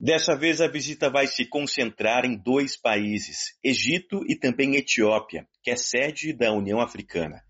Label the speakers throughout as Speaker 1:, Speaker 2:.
Speaker 1: Dessa vez, a visita vai se concentrar em dois países, Egito e também Etiópia, que é sede da União Africana.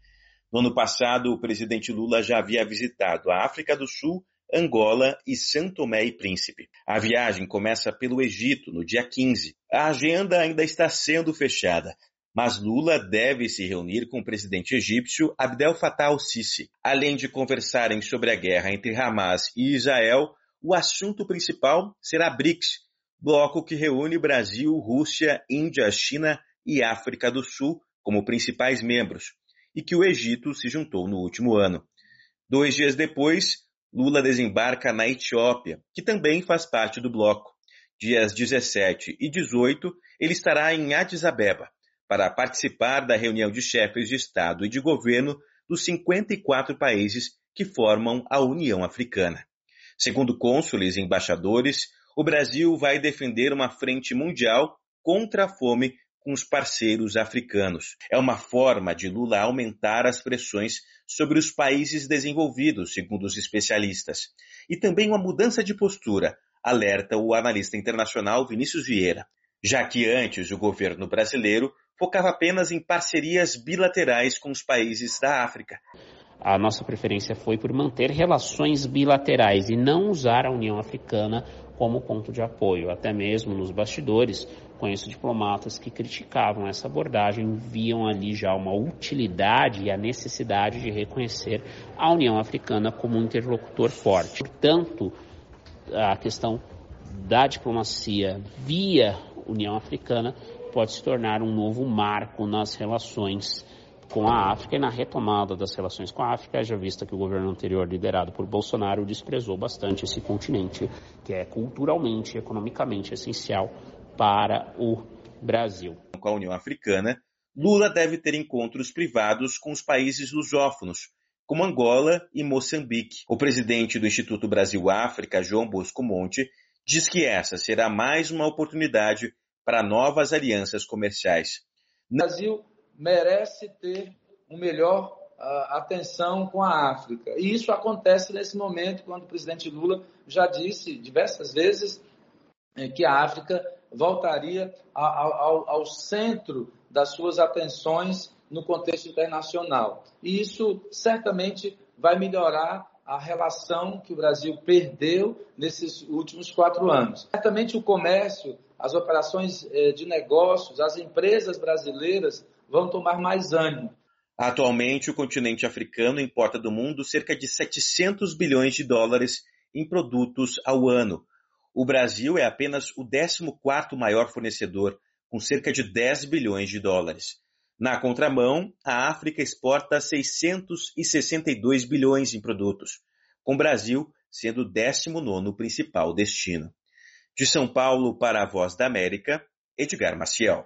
Speaker 1: No ano passado, o presidente Lula já havia visitado a África do Sul, Angola e São Tomé e Príncipe. A viagem começa pelo Egito, no dia 15. A agenda ainda está sendo fechada, mas Lula deve se reunir com o presidente egípcio Abdel Fattah al-Sisi. Além de conversarem sobre a guerra entre Hamas e Israel, o assunto principal será BRICS, bloco que reúne Brasil, Rússia, Índia, China e África do Sul como principais membros, e que o Egito se juntou no último ano. Dois dias depois, Lula desembarca na Etiópia, que também faz parte do bloco. Dias 17 e 18, ele estará em Addis Abeba para participar da reunião de chefes de Estado e de governo dos 54 países que formam a União Africana. Segundo cônsules e embaixadores, o Brasil vai defender uma frente mundial contra a fome com os parceiros africanos. É uma forma de Lula aumentar as pressões sobre os países desenvolvidos, segundo os especialistas. E também uma mudança de postura, alerta o analista internacional Vinícius Vieira, já que antes o governo brasileiro focava apenas em parcerias bilaterais com os países da África
Speaker 2: a nossa preferência foi por manter relações bilaterais e não usar a União Africana como ponto de apoio. Até mesmo nos bastidores, conheço diplomatas que criticavam essa abordagem, viam ali já uma utilidade e a necessidade de reconhecer a União Africana como um interlocutor forte. Portanto, a questão da diplomacia via União Africana pode se tornar um novo marco nas relações com a África e na retomada das relações com a África, já vista que o governo anterior, liderado por Bolsonaro, desprezou bastante esse continente, que é culturalmente e economicamente essencial para o Brasil.
Speaker 1: Com a União Africana, Lula deve ter encontros privados com os países lusófonos, como Angola e Moçambique. O presidente do Instituto Brasil-África, João Bosco Monte, diz que essa será mais uma oportunidade para novas alianças comerciais.
Speaker 3: Brasil merece ter uma melhor uh, atenção com a África. E isso acontece nesse momento, quando o presidente Lula já disse diversas vezes eh, que a África voltaria ao, ao, ao centro das suas atenções no contexto internacional. E isso certamente vai melhorar a relação que o Brasil perdeu nesses últimos quatro anos. Certamente o comércio, as operações eh, de negócios, as empresas brasileiras vão tomar mais ânimo.
Speaker 1: Atualmente, o continente africano importa do mundo cerca de 700 bilhões de dólares em produtos ao ano. O Brasil é apenas o 14º maior fornecedor, com cerca de 10 bilhões de dólares. Na contramão, a África exporta 662 bilhões em produtos, com o Brasil sendo o 19º principal destino. De São Paulo para a Voz da América, Edgar Maciel.